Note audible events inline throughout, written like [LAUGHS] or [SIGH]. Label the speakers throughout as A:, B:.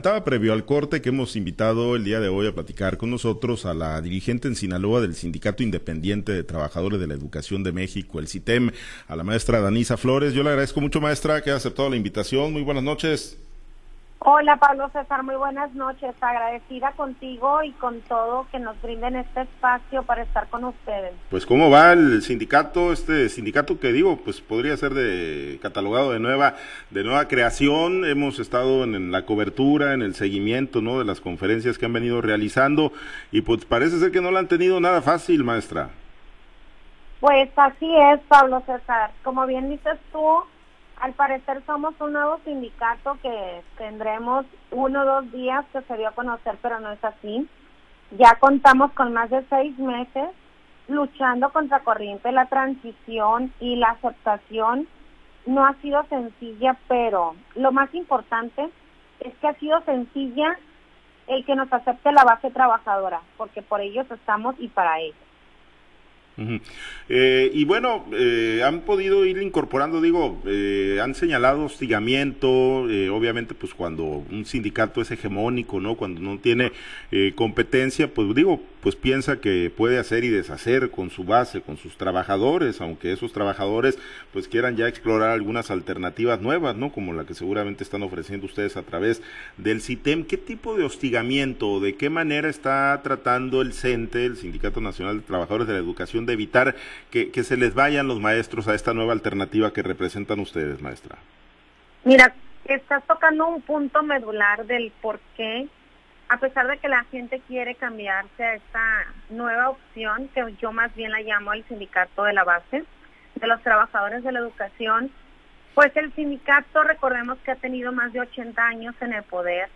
A: Estaba previo al corte que hemos invitado el día de hoy a platicar con nosotros a la dirigente en Sinaloa del Sindicato Independiente de Trabajadores de la Educación de México, el CITEM, a la maestra Danisa Flores. Yo le agradezco mucho, maestra, que haya aceptado la invitación. Muy buenas noches.
B: Hola Pablo César, muy buenas noches. Agradecida contigo y con todo que nos brinden este espacio para estar con ustedes.
A: Pues cómo va el sindicato, este sindicato que digo, pues podría ser de catalogado de nueva, de nueva creación. Hemos estado en, la cobertura, en el seguimiento, ¿no? De las conferencias que han venido realizando y pues parece ser que no lo han tenido nada fácil, maestra.
B: Pues así es, Pablo César. Como bien dices tú, al parecer somos un nuevo sindicato que tendremos uno o dos días que se dio a conocer, pero no es así. Ya contamos con más de seis meses luchando contra corriente. La transición y la aceptación no ha sido sencilla, pero lo más importante es que ha sido sencilla el que nos acepte la base trabajadora, porque por ellos estamos y para ellos.
A: Eh, y bueno, eh, han podido ir incorporando, digo, eh, han señalado hostigamiento, obviamente pues cuando un sindicato es hegemónico, ¿no? Cuando no tiene competencia, pues digo, pues piensa que puede hacer y deshacer con su base, con sus trabajadores, aunque esos trabajadores pues quieran ya explorar algunas alternativas nuevas, ¿no? Como la que seguramente están ofreciendo ustedes a través del CITEM. ¿Qué tipo de hostigamiento, de qué manera está tratando el CENTE, el Sindicato Nacional de Trabajadores de la Educación, de evitar que, se les vayan los maestros a esta nueva alternativa que representan ustedes, maestra?
B: Mira, estás tocando un punto medular del por qué, a pesar de que la gente quiere cambiarse a esta nueva opción, que yo más bien la llamo el sindicato de la base, de los trabajadores de la educación, pues el sindicato, recordemos que ha tenido más de 80 años en el poder,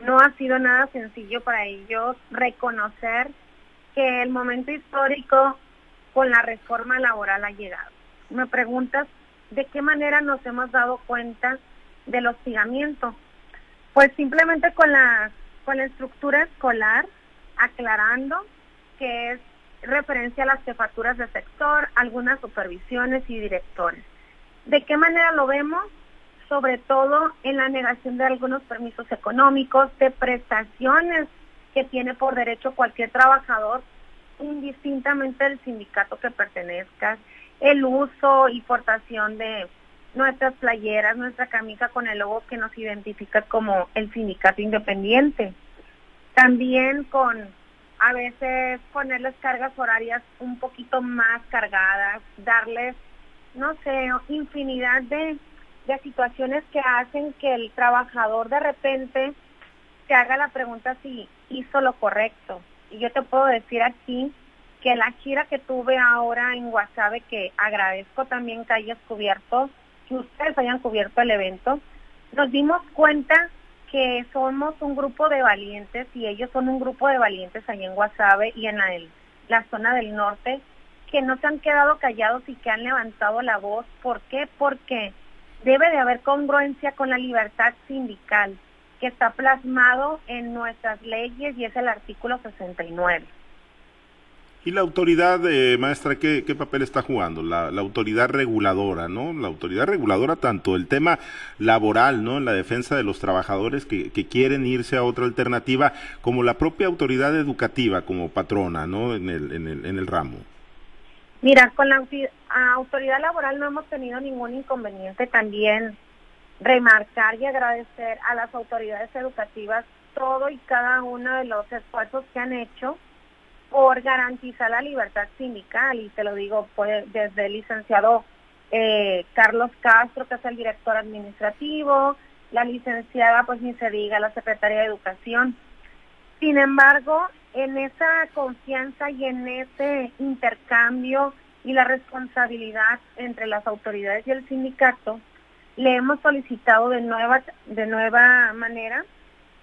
B: no ha sido nada sencillo para ellos reconocer que el momento histórico con la reforma laboral ha llegado. Me preguntas de qué manera nos hemos dado cuenta del hostigamiento. Pues simplemente con la, con la estructura escolar, aclarando que es referencia a las jefaturas de sector, algunas supervisiones y directores. ¿De qué manera lo vemos? Sobre todo en la negación de algunos permisos económicos, de prestaciones que tiene por derecho cualquier trabajador indistintamente del sindicato que pertenezcas, el uso y portación de nuestras playeras, nuestra camisa con el logo que nos identifica como el sindicato independiente. También con a veces ponerles cargas horarias un poquito más cargadas, darles, no sé, infinidad de, de situaciones que hacen que el trabajador de repente se haga la pregunta si hizo lo correcto y yo te puedo decir aquí que la gira que tuve ahora en Guasave, que agradezco también que hayas cubierto, que ustedes hayan cubierto el evento, nos dimos cuenta que somos un grupo de valientes y ellos son un grupo de valientes ahí en Guasave y en la, la zona del norte que no se han quedado callados y que han levantado la voz. ¿Por qué? Porque debe de haber congruencia con la libertad sindical que está plasmado en nuestras leyes y es el artículo 69.
A: ¿Y la autoridad, eh, maestra, ¿qué, papel está jugando? La, autoridad reguladora, ¿no? La autoridad reguladora, tanto el tema laboral, ¿no? En la defensa de los trabajadores que, quieren irse a otra alternativa, como la propia autoridad educativa como patrona, ¿no? En el, en el, en el ramo.
B: Mira, con la autoridad laboral no hemos tenido ningún inconveniente. También remarcar y agradecer a las autoridades educativas todo y cada uno de los esfuerzos que han hecho por garantizar la libertad sindical y te lo digo desde el licenciado eh, Carlos Castro que es el director administrativo, la licenciada pues ni se diga la secretaria de educación. Sin embargo, en esa confianza y en ese intercambio y la responsabilidad entre las autoridades y el sindicato, le hemos solicitado de nueva, de nueva manera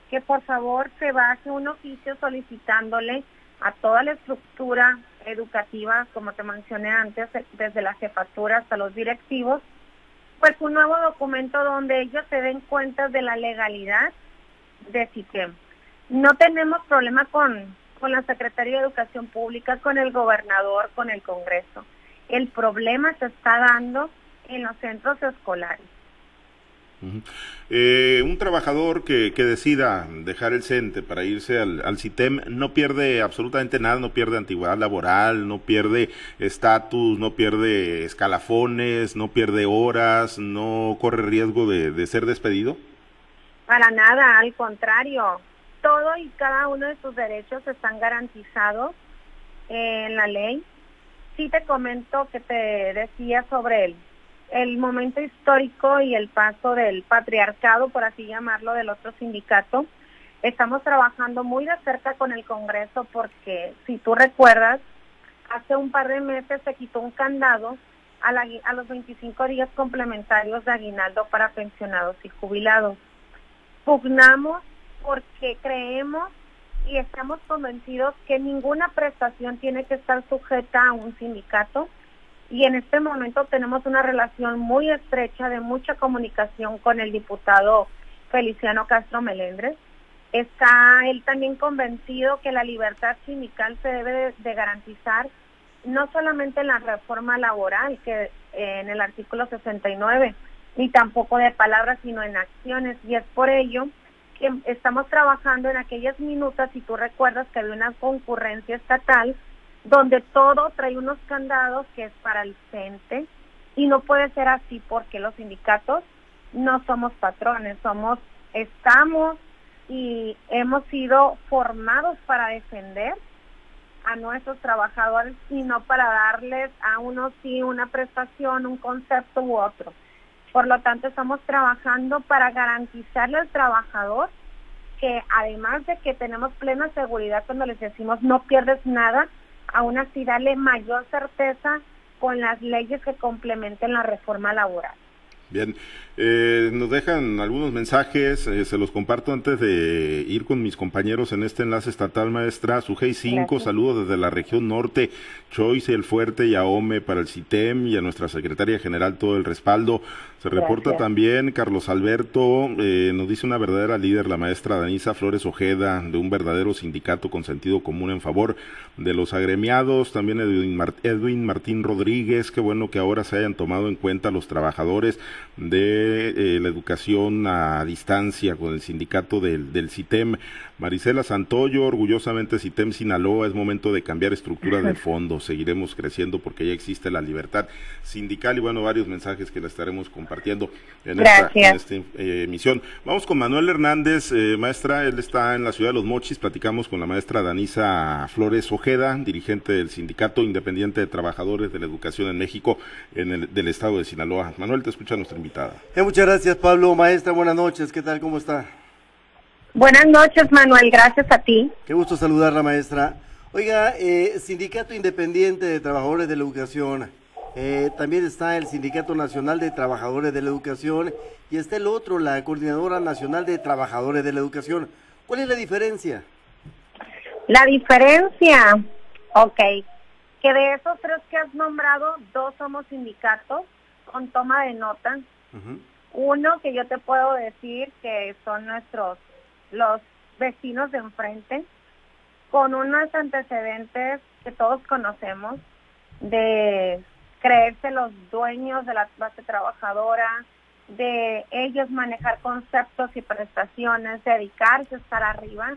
B: que por favor se base un oficio solicitándole a toda la estructura educativa, como te mencioné antes, desde la jefatura hasta los directivos, pues un nuevo documento donde ellos se den cuenta de la legalidad de SITEM. No tenemos problema con, con la Secretaría de Educación Pública, con el gobernador, con el Congreso. El problema se está dando en los centros escolares.
A: Eh, un trabajador que, que, decida dejar el CENTE para irse al, CITEM no pierde absolutamente nada, no pierde antigüedad laboral, no pierde estatus, no pierde escalafones, no pierde horas, no corre riesgo de, ser despedido.
B: Para nada, al contrario, todo y cada uno de sus derechos están garantizados en la ley. Sí te comento que te decía sobre el, el momento histórico y el paso del patriarcado, por así llamarlo, del otro sindicato. Estamos trabajando muy de cerca con el Congreso porque, si tú recuerdas, hace un par de meses se quitó un candado a, los 25 días complementarios de aguinaldo para pensionados y jubilados pugnamos porque creemos y estamos convencidos que ninguna prestación tiene que estar sujeta a un sindicato y en este momento tenemos una relación muy estrecha de mucha comunicación con el diputado Feliciano Castro Melendres. Está él también convencido que la libertad sindical se debe de, garantizar no solamente en la reforma laboral, que eh, en el artículo 69, ni tampoco de palabras, sino en acciones. Y es por ello que estamos trabajando en aquellas minutas, si tú recuerdas que había una concurrencia estatal, donde todo trae unos candados que es para el CENTE, y no puede ser así porque los sindicatos no somos patrones, somos, estamos y hemos sido formados para defender a nuestros trabajadores y no para darles a unos sí una prestación, un concepto u otro. Por lo tanto, estamos trabajando para garantizarle al trabajador que además de que tenemos plena seguridad cuando les decimos no pierdes nada, aún así darle mayor certeza con las leyes que complementen la reforma laboral.
A: Bien, eh, nos dejan algunos mensajes, eh, se los comparto antes de ir con mis compañeros en este enlace estatal, maestra. Sujei 5, saludos desde la región norte, Choice, El Fuerte y Aome para el CITEM y a nuestra secretaria general todo el respaldo. Se reporta también Carlos Alberto, eh, nos dice una verdadera líder, la maestra Danisa Flores Ojeda, de un verdadero sindicato con sentido común en favor de los agremiados. También Edwin, Edwin Martín Rodríguez, qué bueno que ahora se hayan tomado en cuenta los trabajadores de eh, la educación a distancia con el sindicato del, del CITEM. Marisela Santoyo, orgullosamente CITEM Sinaloa, es momento de cambiar estructura del [LAUGHS] fondo. Seguiremos creciendo porque ya existe la libertad sindical y bueno, varios mensajes que le estaremos compartiendo en esta, eh, emisión. Vamos con Manuel Hernández, eh, maestra, él está en la ciudad de Los Mochis, platicamos con la maestra Danisa Flores Ojeda, dirigente del Sindicato Independiente de Trabajadores de la Educación en México, en el, del estado de Sinaloa. Manuel, te escucha nuestra invitada.
C: Eh, muchas gracias, Pablo. Maestra, buenas noches. ¿Qué tal? ¿Cómo está?
B: Buenas noches, Manuel. Gracias a ti.
C: Qué gusto saludarla, maestra. Oiga, eh, Sindicato Independiente de Trabajadores de la Educación. Eh, también está el Sindicato Nacional de Trabajadores de la Educación y está el otro, la Coordinadora Nacional de Trabajadores de la Educación. ¿Cuál es la diferencia?
B: La diferencia, ok, que de esos tres que has nombrado, dos somos sindicatos con toma de nota. Uno que yo te puedo decir que son nuestros los vecinos de enfrente, con unos antecedentes que todos conocemos de creerse los dueños de la clase trabajadora, de ellos manejar conceptos y prestaciones, dedicarse a estar arriba.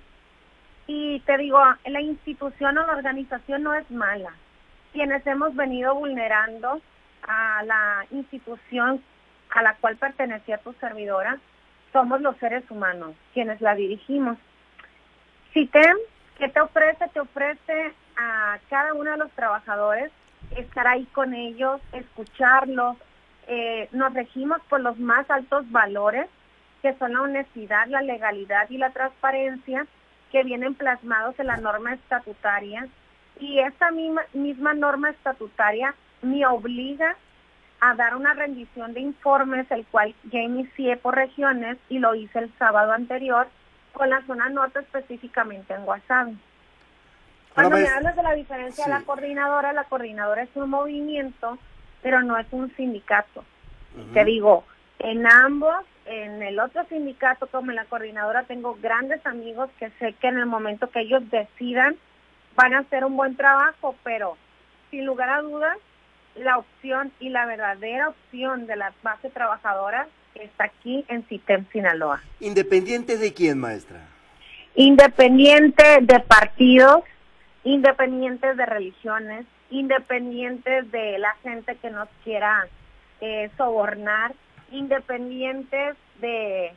B: Y te digo, la institución o la organización no es mala. Quienes hemos venido vulnerando a la institución a la cual pertenecía tu servidora, somos los seres humanos quienes la dirigimos. CITEM, ¿qué te ofrece? Te ofrece a cada uno de los trabajadores estar ahí con ellos, escucharlos. Eh, nos regimos por los más altos valores, que son la honestidad, la legalidad y la transparencia, que vienen plasmados en la norma estatutaria. Y esa misma, misma norma estatutaria me obliga a dar una rendición de informes, el cual ya inicié por regiones y lo hice el sábado anterior con la zona norte específicamente en WhatsApp. Cuando me hablas de la diferencia de la coordinadora, la coordinadora es un movimiento, pero no es un sindicato. Te digo, en ambos, en el otro sindicato como en la coordinadora, tengo grandes amigos que sé que en el momento que ellos decidan van a hacer un buen trabajo, pero sin lugar a dudas la opción y la verdadera opción de la base trabajadora está aquí en CITEM, Sinaloa.
C: ¿Independiente de quién, maestra?
B: Independiente de partidos, independientes de religiones, independientes de la gente que nos quiera eh, sobornar, independientes de,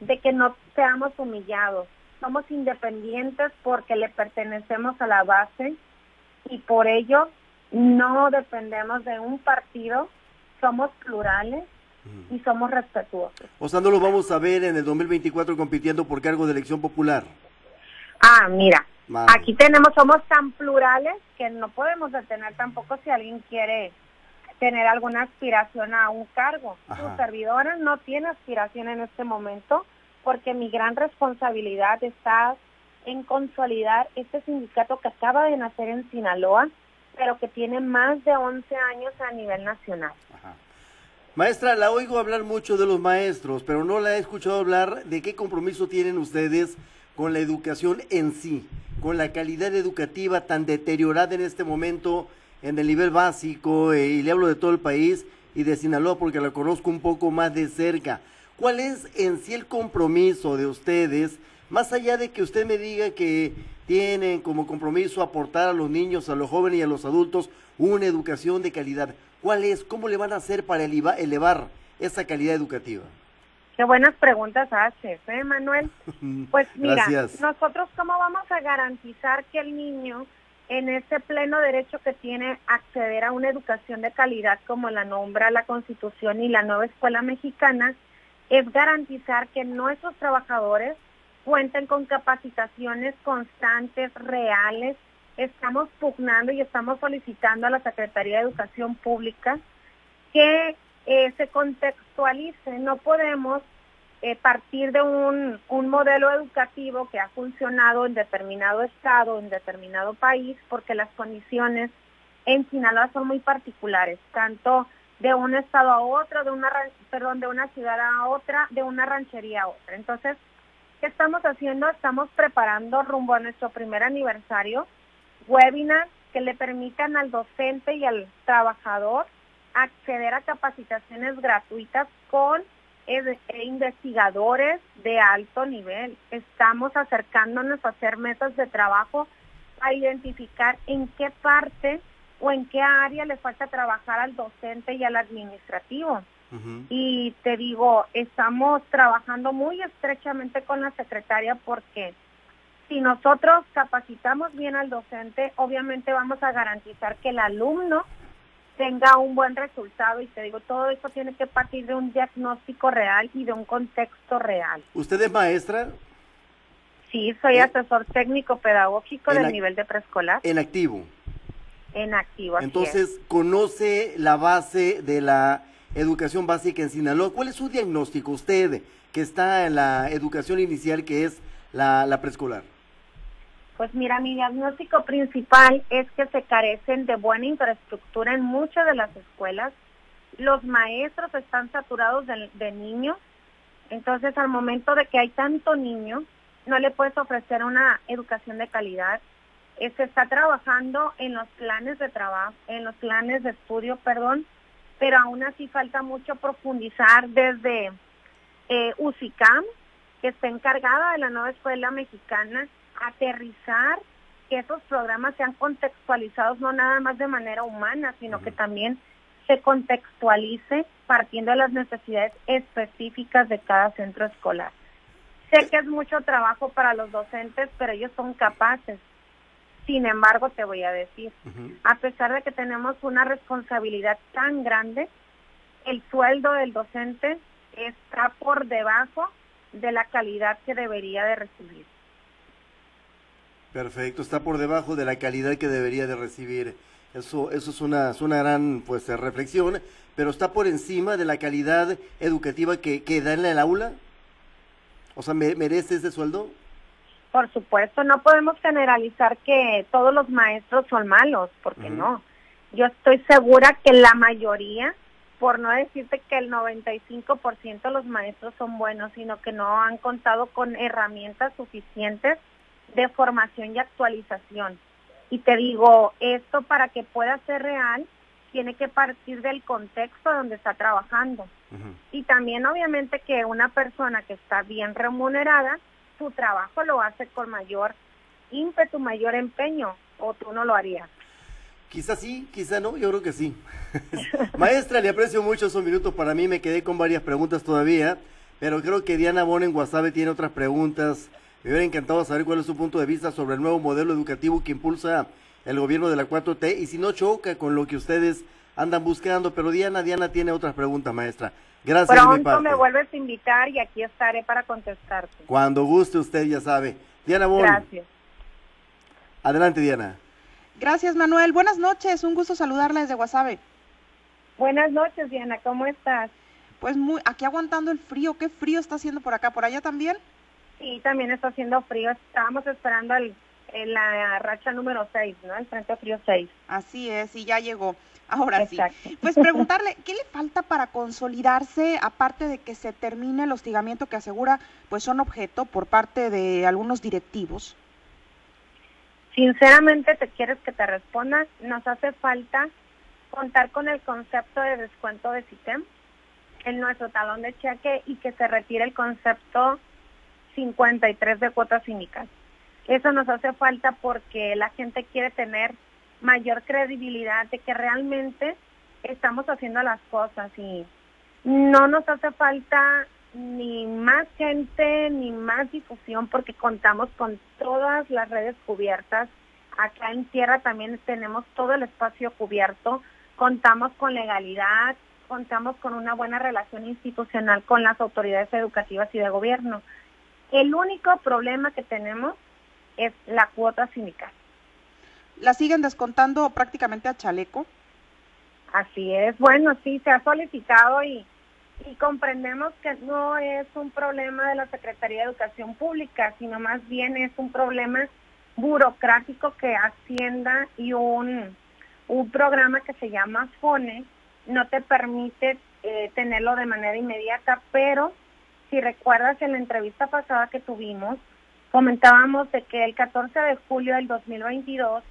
B: de que no seamos humillados. Somos independientes porque le pertenecemos a la base y por ello no dependemos de un partido, somos plurales y somos respetuosos.
C: O sea, no lo vamos a ver en el 2024 compitiendo por cargo de elección popular.
B: Ah, mira, aquí tenemos, somos tan plurales que no podemos detener tampoco si alguien quiere tener alguna aspiración a un cargo. Su servidora no tiene aspiración en este momento porque mi gran responsabilidad está en consolidar este sindicato que acaba de nacer en Sinaloa, pero que tiene más de 11 años a nivel nacional.
C: Maestra, la oigo hablar mucho de los maestros, pero no la he escuchado hablar de qué compromiso tienen ustedes con la educación en sí, con la calidad educativa tan deteriorada en este momento en el nivel básico, eh, y le hablo de todo el país y de Sinaloa porque la conozco un poco más de cerca. ¿Cuál es en sí el compromiso de ustedes, más allá de que usted me diga que tienen como compromiso aportar a los niños, a los jóvenes y a los adultos una educación de calidad? ¿Cuál es? ¿Cómo le van a hacer para elevar esa calidad educativa?
B: Qué buenas preguntas haces, ¿eh, Manuel? [LAUGHS] Pues mira, nosotros cómo vamos a garantizar que el niño en ese pleno derecho que tiene acceder a una educación de calidad como la nombra la Constitución y la nueva escuela mexicana, es garantizar que nuestros trabajadores cuenten con capacitaciones constantes, reales. Estamos pugnando y estamos solicitando a la Secretaría de Educación Pública que eh, se contextualice. No podemos eh, partir de un, modelo educativo que ha funcionado en determinado estado, en determinado país, porque las condiciones en Sinaloa son muy particulares, tanto de un estado a otro, de una perdón, de una ciudad a otra, de una ranchería a otra. Entonces, ¿qué estamos haciendo? Estamos preparando rumbo a nuestro primer aniversario webinars que le permitan al docente y al trabajador acceder a capacitaciones gratuitas con e investigadores de alto nivel. Estamos acercándonos a hacer mesas de trabajo a identificar en qué parte o en qué área le falta trabajar al docente y al administrativo. Y te digo, estamos trabajando muy estrechamente con la secretaria porque si nosotros capacitamos bien al docente, obviamente vamos a garantizar que el alumno tenga un buen resultado y te digo, todo eso tiene que partir de un diagnóstico real y de un contexto real.
C: ¿Usted es maestra?
B: Sí, soy eh, asesor técnico pedagógico del nivel de preescolar.
C: En activo.
B: En activo.
C: Entonces, conoce la base de la educación básica en Sinaloa. ¿Cuál es su diagnóstico usted que está en la educación inicial que es la, la preescolar?
B: Pues mira, mi diagnóstico principal es que se carecen de buena infraestructura en muchas de las escuelas. Los maestros están saturados de, niños. Entonces, al momento de que hay tanto niño, no le puedes ofrecer una educación de calidad. Eh, se está trabajando en los planes de trabajo, en los planes de estudio, perdón, pero aún así falta mucho profundizar desde eh, UCICAM, que está encargada de la nueva escuela mexicana, aterrizar que esos programas sean contextualizados no nada más de manera humana, sino que también se contextualice partiendo de las necesidades específicas de cada centro escolar. Sé que es mucho trabajo para los docentes, pero ellos son capaces. Sin embargo, te voy a decir, a pesar de que tenemos una responsabilidad tan grande, el sueldo del docente está por debajo de la calidad que debería de recibir.
C: Perfecto, está por debajo de la calidad que debería de recibir. Eso, eso es una, es una gran pues reflexión, pero está por encima de la calidad educativa que, que da en el aula. O sea, ¿merece ese sueldo?
B: Por supuesto, no podemos generalizar que todos los maestros son malos, porque no. Yo estoy segura que la mayoría, por no decirte que el 95% de los maestros son buenos, sino que no han contado con herramientas suficientes de formación y actualización. Y te digo, esto para que pueda ser real, tiene que partir del contexto donde está trabajando. Y también obviamente que una persona que está bien remunerada, su trabajo lo hace con mayor ímpetu, mayor empeño, o tú no lo harías.
C: Quizás sí, quizá no, yo creo que sí. [LAUGHS] Maestra, le aprecio mucho esos minutos para mí, me quedé con varias preguntas todavía, pero creo que Diana Bon en WhatsApp tiene otras preguntas. Me hubiera encantado saber cuál es su punto de vista sobre el nuevo modelo educativo que impulsa el gobierno de la 4T y si no choca con lo que ustedes andan buscando. Pero Diana, Diana tiene otras preguntas, maestra. Gracias.
B: Pronto me vuelves a invitar y aquí estaré para contestarte.
C: Cuando guste usted, ya sabe. Diana Bon.
B: Gracias.
C: Adelante, Diana.
D: Gracias, Manuel. Buenas noches. Un gusto saludarla desde Guasave.
B: Buenas noches, Diana. ¿Cómo estás?
D: Pues muy, aquí aguantando el frío. ¿Qué frío está haciendo por acá? ¿Por allá también?
B: Sí, también está haciendo frío. Estábamos esperando el, la racha número 6, ¿no? El Frente Frío 6.
D: Así es, y ya llegó. Ahora sí. Pues preguntarle, ¿qué le falta para consolidarse, aparte de que se termine el hostigamiento que asegura pues son objeto por parte de algunos directivos?
B: Sinceramente, ¿te quieres que te responda? Nos hace falta contar con el concepto de descuento de SITEM en nuestro talón de cheque y que se retire el concepto 53 de cuotas cínicas. Eso nos hace falta porque la gente quiere tener mayor credibilidad de que realmente estamos haciendo las cosas y no nos hace falta ni más gente ni más difusión porque contamos con todas las redes cubiertas. Acá en tierra también tenemos todo el espacio cubierto, contamos con legalidad, contamos con una buena relación institucional con las autoridades educativas y de gobierno. El único problema que tenemos es la cuota sindical.
D: ¿La siguen descontando prácticamente a chaleco?
B: Así es. Bueno, sí, se ha solicitado y, y comprendemos que no es un problema de la Secretaría de Educación Pública, sino más bien es un problema burocrático que Hacienda y un, un programa que se llama FONE no te permite eh, tenerlo de manera inmediata, pero si recuerdas en la entrevista pasada que tuvimos, comentábamos de que el 14 de julio del 2022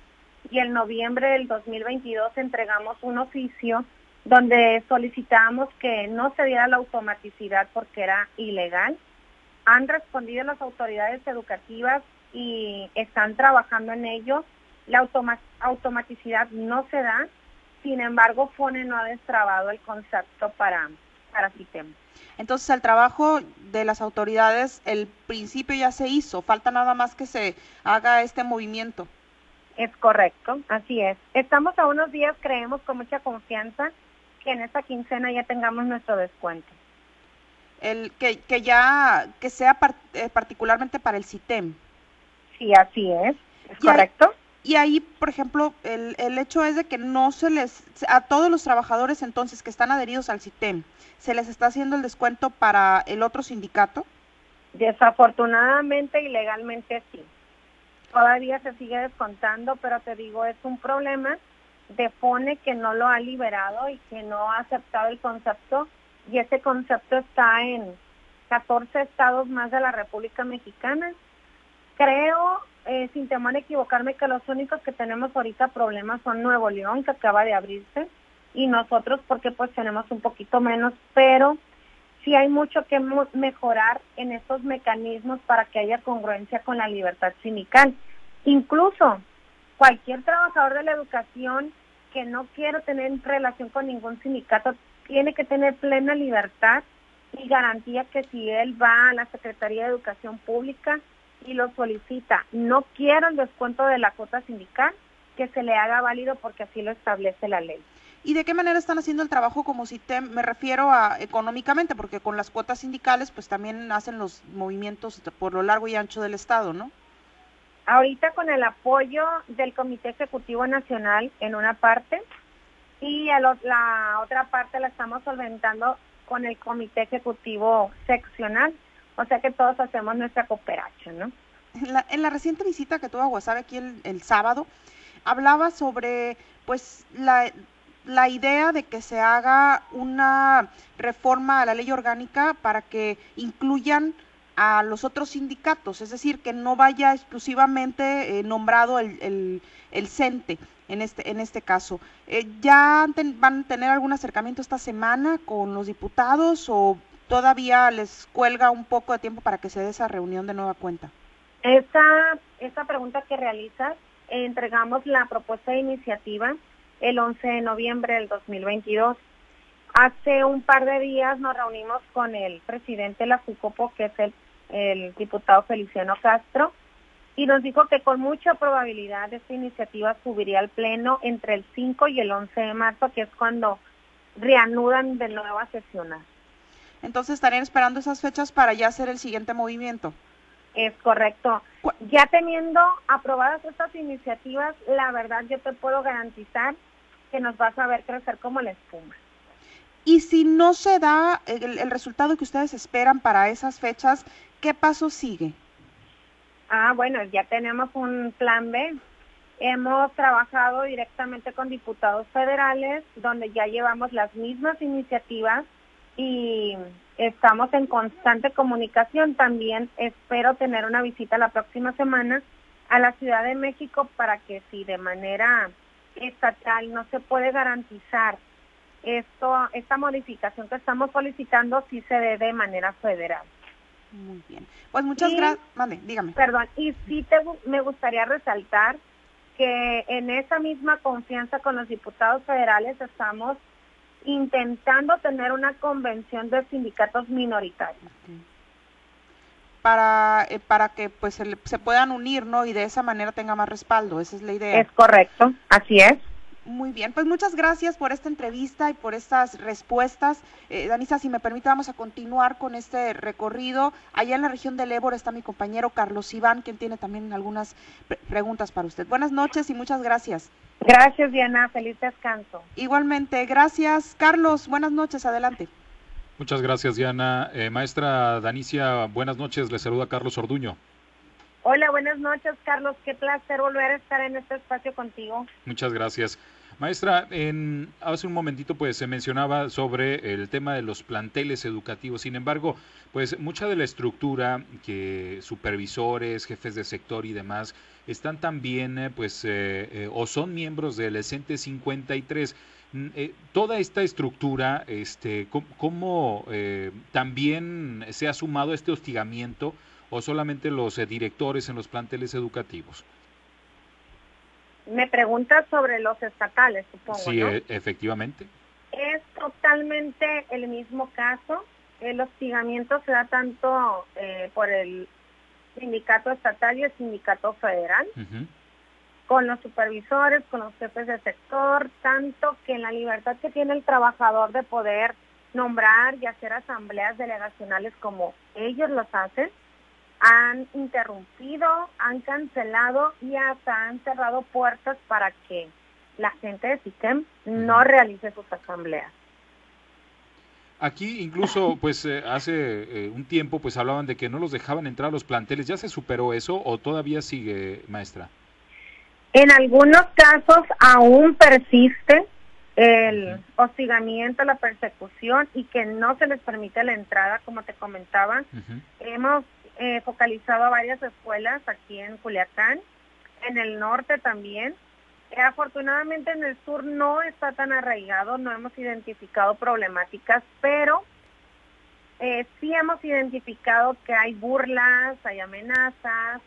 B: y el noviembre del 2022 entregamos un oficio donde solicitamos que no se diera la automaticidad porque era ilegal. Han respondido las autoridades educativas y están trabajando en ello. La automaticidad no se da, sin embargo, FONE no ha destrabado el concepto para, para sistema.
D: Entonces, el trabajo de las autoridades, el principio ya se hizo, falta nada más que se haga este movimiento.
B: Es correcto, así es. Estamos a unos días, creemos con mucha confianza, que en esta quincena ya tengamos nuestro descuento.
D: El que, que ya que sea eh, particularmente para el CITEM.
B: Sí, así es. ¿Es correcto?
D: Y ahí, por ejemplo, el, el hecho es de que no se les, a todos los trabajadores entonces que están adheridos al CITEM, ¿se les está haciendo el descuento para el otro sindicato?
B: Desafortunadamente y legalmente sí. Todavía se sigue descontando, pero te digo, es un problema de FONE que no lo ha liberado y que no ha aceptado el concepto y ese concepto está en 14 estados más de la República Mexicana. Creo eh, sin temor a equivocarme, que los únicos que tenemos ahorita problemas son Nuevo León, que acaba de abrirse, y nosotros porque pues tenemos un poquito menos, pero sí hay mucho que mejorar en estos mecanismos para que haya congruencia con la libertad sindical. Incluso cualquier trabajador de la educación que no quiera tener relación con ningún sindicato tiene que tener plena libertad y garantía que si él va a la Secretaría de Educación Pública y lo solicita, no quiero el descuento de la cuota sindical, que se le haga válido porque así lo establece la ley.
D: ¿Y de qué manera están haciendo el trabajo como CITEM? Me refiero a económicamente, porque con las cuotas sindicales pues también hacen los movimientos por lo largo y ancho del Estado, ¿no?
B: Ahorita con el apoyo del Comité Ejecutivo Nacional en una parte y la otra parte la estamos solventando con el Comité Ejecutivo Seccional o sea que todos hacemos nuestra cooperación, ¿no?
D: En la, reciente visita que tuvo a Guasave aquí el, sábado, hablaba sobre pues la, la idea de que se haga una reforma a la ley orgánica para que incluyan a los otros sindicatos, es decir, que no vaya exclusivamente eh, nombrado el, el, el, CENTE. en este, en este caso. Eh, ¿Ya van a tener algún acercamiento esta semana con los diputados o todavía les cuelga un poco de tiempo para que se dé esa reunión de nueva cuenta?
B: Esta, esta pregunta que realizas, entregamos la propuesta de iniciativa el 11 de noviembre del 2022. Hace un par de días nos reunimos con el presidente de la FUCOPO, que es el, el diputado Feliciano Castro, y nos dijo que con mucha probabilidad esta iniciativa subiría al Pleno entre el 5 y el 11 de marzo, que es cuando reanudan de nuevo a sesionar.
D: Entonces estarían esperando esas fechas para ya hacer el siguiente movimiento.
B: Es correcto. Ya teniendo aprobadas estas iniciativas, la verdad yo te puedo garantizar que nos vas a ver crecer como la espuma.
D: Y si no se da el, el resultado que ustedes esperan para esas fechas, ¿qué paso sigue?
B: Ah, bueno, ya tenemos un plan B. Hemos trabajado directamente con diputados federales, donde ya llevamos las mismas iniciativas y estamos en constante comunicación. También espero tener una visita la próxima semana a la Ciudad de México para que si de manera estatal no se puede garantizar esto, esta modificación que estamos solicitando, sí se dé de manera federal.
D: Muy bien. Pues muchas gracias. Vale, dígame.
B: Perdón, y sí te, me gustaría resaltar que en esa misma confianza con los diputados federales estamos intentando tener una convención de sindicatos minoritarios.
D: Para, eh, para que pues se, se, puedan unir, ¿no? Y de esa manera tenga más respaldo, esa es la idea.
B: Es correcto, así es.
D: Muy bien, pues muchas gracias por esta entrevista y por estas respuestas. Eh, Danisa, si me permite, vamos a continuar con este recorrido. Allá en la región del Ébora está mi compañero Carlos Iván, quien tiene también algunas preguntas para usted. Buenas noches y muchas gracias.
B: Gracias, Diana. Feliz descanso.
D: Igualmente, gracias. Carlos, buenas noches. Adelante.
E: Muchas gracias, Diana. Eh, maestra Danicia, buenas noches. Le saluda Carlos Orduño.
B: Hola, buenas noches, Carlos. Qué placer volver a estar en este espacio contigo.
E: Muchas gracias. Maestra, en, hace un momentito pues se mencionaba sobre el tema de los planteles educativos. Sin embargo, pues mucha de la estructura que supervisores, jefes de sector y demás están también eh, pues eh, eh, o son miembros del CENTE 53. Mm, eh, toda esta estructura, este, ¿cómo, eh, también se ha sumado este hostigamiento o solamente los directores en los planteles educativos?
B: Me preguntas sobre los estatales, supongo.
E: Sí,
B: ¿no?
E: e efectivamente.
B: Es totalmente el mismo caso. El hostigamiento se da tanto eh, por el sindicato estatal y el sindicato federal, uh -huh. con los supervisores, con los jefes de sector, tanto que en la libertad que tiene el trabajador de poder nombrar y hacer asambleas delegacionales como ellos los hacen, han interrumpido, han cancelado y hasta han cerrado puertas para que la gente de SITEM no realice sus asambleas.
E: Aquí incluso, pues eh, hace eh, un tiempo, pues hablaban de que no los dejaban entrar a los planteles. ¿Ya se superó eso o todavía sigue, maestra?
B: En algunos casos aún persiste el hostigamiento, la persecución y que no se les permite la entrada, como te comentaba. Uh -huh. Hemos eh, focalizado a varias escuelas aquí en Culiacán, en el norte también. Eh, afortunadamente en el sur no está tan arraigado, no hemos identificado problemáticas, pero eh, sí hemos identificado que hay burlas, hay amenazas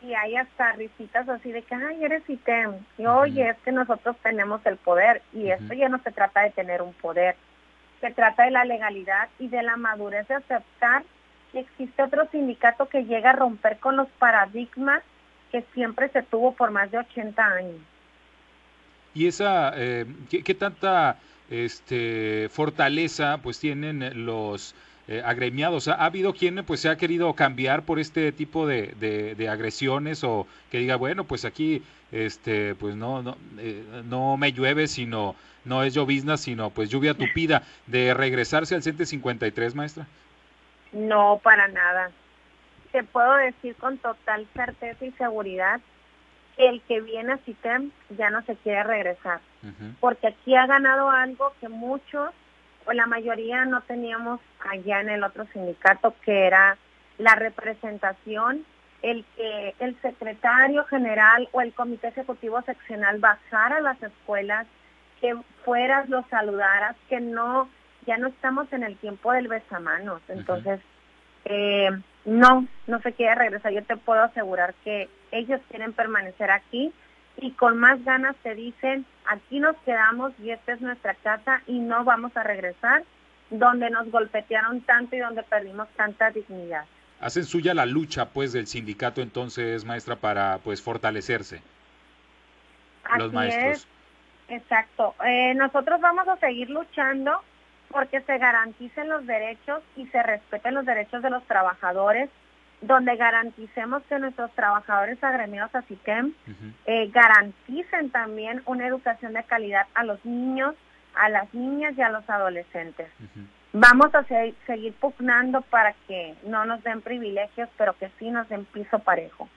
B: y hay hasta risitas así de que, ay, eres ITEM, y oye, uh -huh. es que nosotros tenemos el poder, y uh -huh. esto ya no se trata de tener un poder, se trata de la legalidad y de la madurez de aceptar que existe otro sindicato que llega a romper con los paradigmas que siempre se tuvo por más de 80 años.
E: ¿Y esa, eh, ¿qué, tanta este, fortaleza pues tienen los eh, agremiados? ¿Ha habido quien pues se ha querido cambiar por este tipo de, de, agresiones o que diga, bueno, pues aquí este, pues no, no, eh, no me llueve, sino no es llovizna, sino pues lluvia tupida, de regresarse al CENTE 53, maestra?
B: No, para nada. Te puedo decir con total certeza y seguridad que el que viene a CITEM ya no se quiere regresar. Uh -huh. Porque aquí ha ganado algo que muchos o la mayoría no teníamos allá en el otro sindicato, que era la representación el que el secretario general o el comité ejecutivo seccional bajara a las escuelas, que fueras, los saludaras, que no, ya no estamos en el tiempo del besamanos. Entonces, eh, no, no se quiere regresar. Yo te puedo asegurar que ellos quieren permanecer aquí y con más ganas te dicen, aquí nos quedamos y esta es nuestra casa y no vamos a regresar donde nos golpetearon tanto y donde perdimos tanta dignidad.
E: Hacen suya la lucha pues del sindicato entonces, maestra, para pues fortalecerse.
B: los maestros. Exacto. Eh, nosotros vamos a seguir luchando porque se garanticen los derechos y se respeten los derechos de los trabajadores, donde garanticemos que nuestros trabajadores agremiados a CITEM eh, garanticen también una educación de calidad a los niños, a las niñas y a los adolescentes. Vamos a seguir pugnando para que no nos den privilegios, pero que sí nos den piso parejo.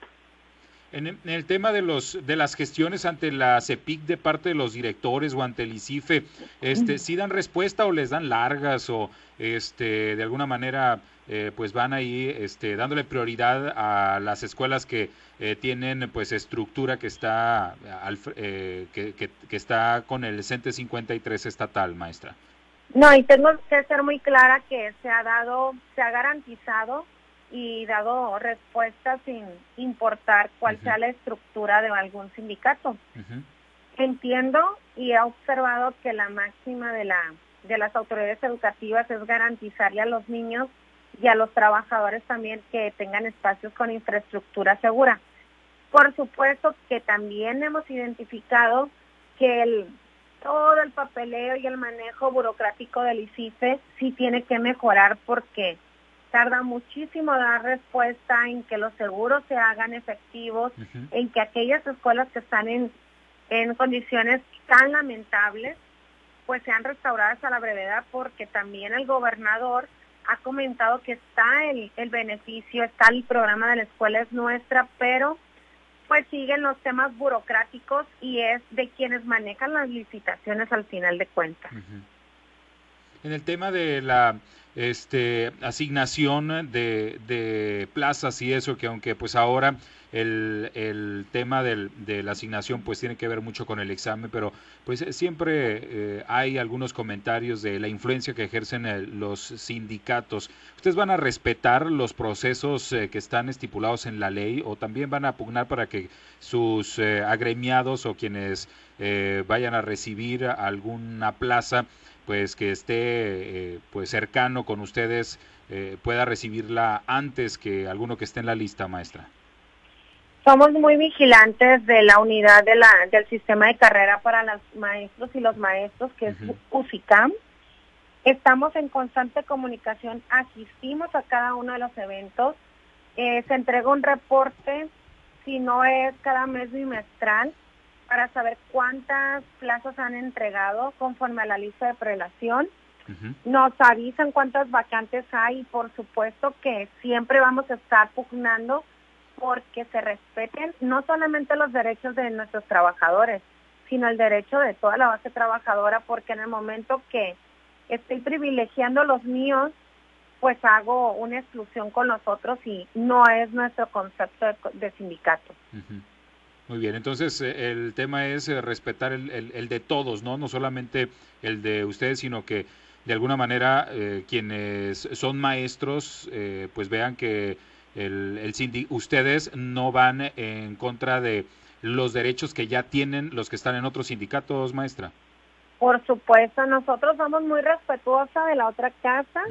E: En el, tema de los de las gestiones ante la CEPIC de parte de los directores o ante el ICIFE, este, ¿sí dan respuesta o les dan largas o este de alguna manera eh, pues van ahí este, dándole prioridad a las escuelas que eh, tienen pues estructura que está eh, que, que, está con el CENTE 53 estatal, maestra?
B: No, y tengo que ser muy clara que se ha dado, se ha garantizado y dado respuesta sin importar cuál sea la estructura de algún sindicato. Entiendo y he observado que la máxima de la de las autoridades educativas es garantizarle a los niños y a los trabajadores también que tengan espacios con infraestructura segura. Por supuesto que también hemos identificado que el, todo el papeleo y el manejo burocrático del ICIFE sí tiene que mejorar porque tarda muchísimo dar respuesta en que los seguros se hagan efectivos, en que aquellas escuelas que están en, en condiciones tan lamentables, pues sean restauradas a la brevedad, porque también el gobernador ha comentado que está el, el beneficio, está el programa de la escuela es nuestra, pero pues siguen los temas burocráticos y es de quienes manejan las licitaciones al final de cuentas.
E: En el tema de la este, asignación de, de, plazas y eso, que aunque pues ahora el, el tema del, de la asignación pues tiene que ver mucho con el examen, pero pues siempre eh, hay algunos comentarios de la influencia que ejercen los sindicatos. ¿Ustedes van a respetar los procesos eh, que están estipulados en la ley o también van a pugnar para que sus eh, agremiados o quienes vayan a recibir alguna plaza pues que esté eh, pues cercano con ustedes eh, pueda recibirla antes que alguno que esté en la lista, maestra?
B: Somos muy vigilantes de la unidad de la, del sistema de carrera para los maestros y los maestros, que es UCICAM. Estamos en constante comunicación, asistimos a cada uno de los eventos. Eh, se entrega un reporte, si no es cada mes bimestral, para saber cuántas plazas han entregado conforme a la lista de prelación. Nos avisan cuántas vacantes hay y por supuesto que siempre vamos a estar pugnando porque se respeten no solamente los derechos de nuestros trabajadores, sino el derecho de toda la base trabajadora porque en el momento que estoy privilegiando los míos, pues hago una exclusión con los otros y no es nuestro concepto de, sindicato.
E: Muy bien, entonces eh, el tema es eh, respetar el, el, de todos, ¿no? No solamente el de ustedes, sino que de alguna manera eh, quienes son maestros, pues vean que el, el ustedes no van en contra de los derechos que ya tienen los que están en otros sindicatos, maestra.
B: Por supuesto, nosotros somos muy respetuosa de la otra casa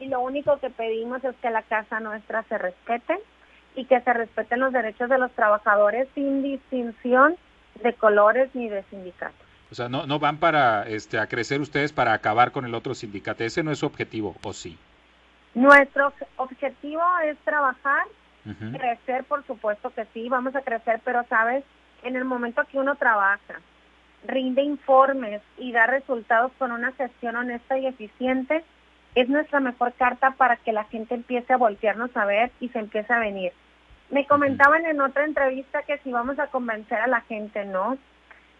B: y lo único que pedimos es que la casa nuestra se respete y que se respeten los derechos de los trabajadores sin distinción de colores ni de sindicatos.
E: O sea, no, no van para este, a crecer ustedes para acabar con el otro sindicato. Ese no es su objetivo, ¿o sí?
B: Nuestro objetivo es trabajar, crecer, por supuesto que sí, vamos a crecer, pero sabes, en el momento que uno trabaja, rinde informes y da resultados con una gestión honesta y eficiente, es nuestra mejor carta para que la gente empiece a voltearnos a ver y se empiece a venir. Me comentaban en otra entrevista que si vamos a convencer a la gente, no.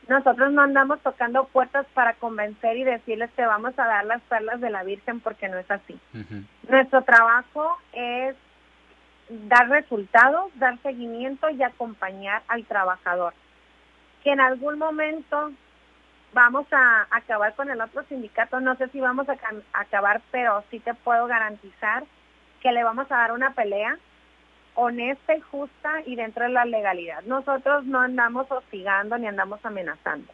B: Nosotros no andamos tocando puertas para convencer y decirles que vamos a dar las perlas de la Virgen porque no es así. Nuestro trabajo es dar resultados, dar seguimiento y acompañar al trabajador. Que en algún momento vamos a acabar con el otro sindicato, no sé si vamos a, acabar, pero sí te puedo garantizar que le vamos a dar una pelea honesta y justa y dentro de la legalidad. Nosotros no andamos hostigando ni andamos amenazando.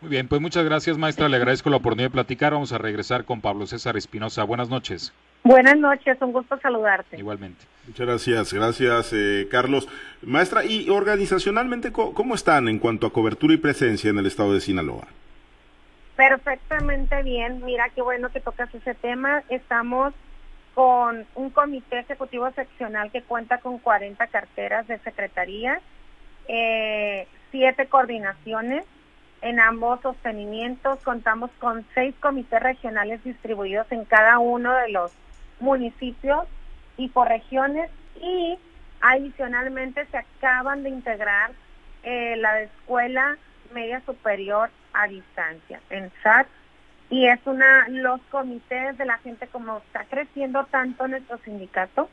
E: Muy bien, pues muchas gracias maestra, le agradezco la oportunidad de platicar. Vamos a regresar con Pablo César Espinosa. Buenas noches.
B: Buenas noches, un gusto saludarte.
E: Igualmente.
A: Muchas gracias, gracias eh, Carlos. Maestra, ¿y organizacionalmente ¿cómo, están en cuanto a cobertura y presencia en el estado de Sinaloa?
B: Perfectamente bien, mira qué bueno que tocas ese tema. Estamos con un comité ejecutivo seccional que cuenta con 40 carteras de secretaría, eh, siete coordinaciones. En ambos sostenimientos, contamos con seis comités regionales distribuidos en cada uno de los municipios y por regiones. Y adicionalmente se acaban de integrar eh, la escuela media superior a distancia en SAT y es una los comités de la gente como está creciendo tanto nuestro sindicato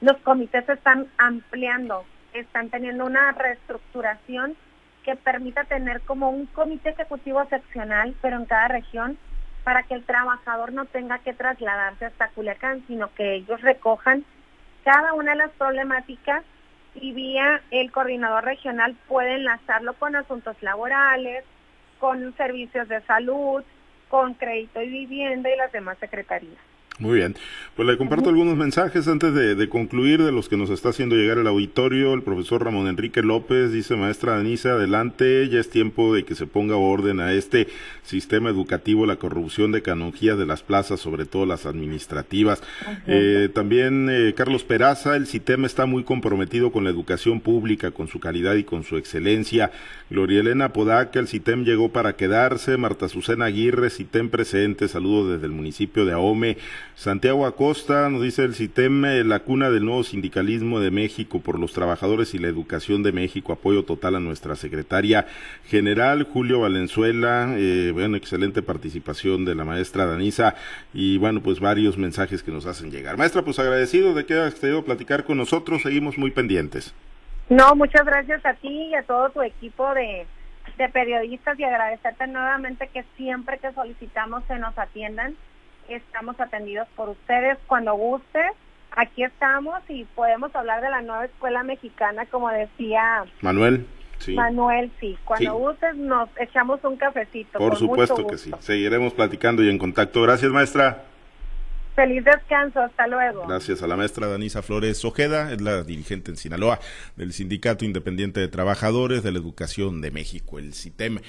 B: los comités se están ampliando están teniendo una reestructuración que permita tener como un comité ejecutivo seccional pero en cada región para que el trabajador no tenga que trasladarse hasta Culiacán, sino que ellos recojan cada una de las problemáticas y vía el coordinador regional puede enlazarlo con asuntos laborales, con servicios de salud, con crédito y vivienda y las demás secretarías.
A: Muy bien, pues le comparto algunos mensajes antes de, concluir de los que nos está haciendo llegar el auditorio. El profesor Ramón Enrique López dice, maestra Denise, adelante, ya es tiempo de que se ponga orden a este sistema educativo, la corrupción de canonjías de las plazas, sobre todo las administrativas. Eh, también eh, Carlos Peraza, el sistema está muy comprometido con la educación pública, con su calidad y con su excelencia. Gloria Elena Podaca, el CITEM llegó para quedarse. Marta Susana Aguirre, CITEM presente, saludos desde el municipio de Ahome. Santiago Acosta nos dice el eh, la cuna del nuevo sindicalismo de México por los trabajadores y la educación de México. Apoyo total a nuestra secretaria general, Julio Valenzuela. Eh, bueno, excelente participación de la maestra Danisa y bueno, pues varios mensajes que nos hacen llegar. Maestra, pues agradecido de que hayas querido platicar con nosotros. Seguimos muy pendientes.
B: No, muchas gracias a ti y a todo tu equipo de, de periodistas y agradecerte nuevamente que siempre que solicitamos se nos atiendan estamos atendidos por ustedes cuando guste. Aquí estamos y podemos hablar de la nueva escuela mexicana, como decía
A: Manuel.
B: Sí. Manuel, sí. Cuando gustes nos echamos un cafecito.
A: Por supuesto que sí. Seguiremos platicando y en contacto. Gracias, maestra.
B: Feliz descanso, hasta luego.
A: Gracias a la maestra Danisa Flores Ojeda, es la dirigente en Sinaloa del Sindicato Independiente de Trabajadores de la Educación de México, el CITEM.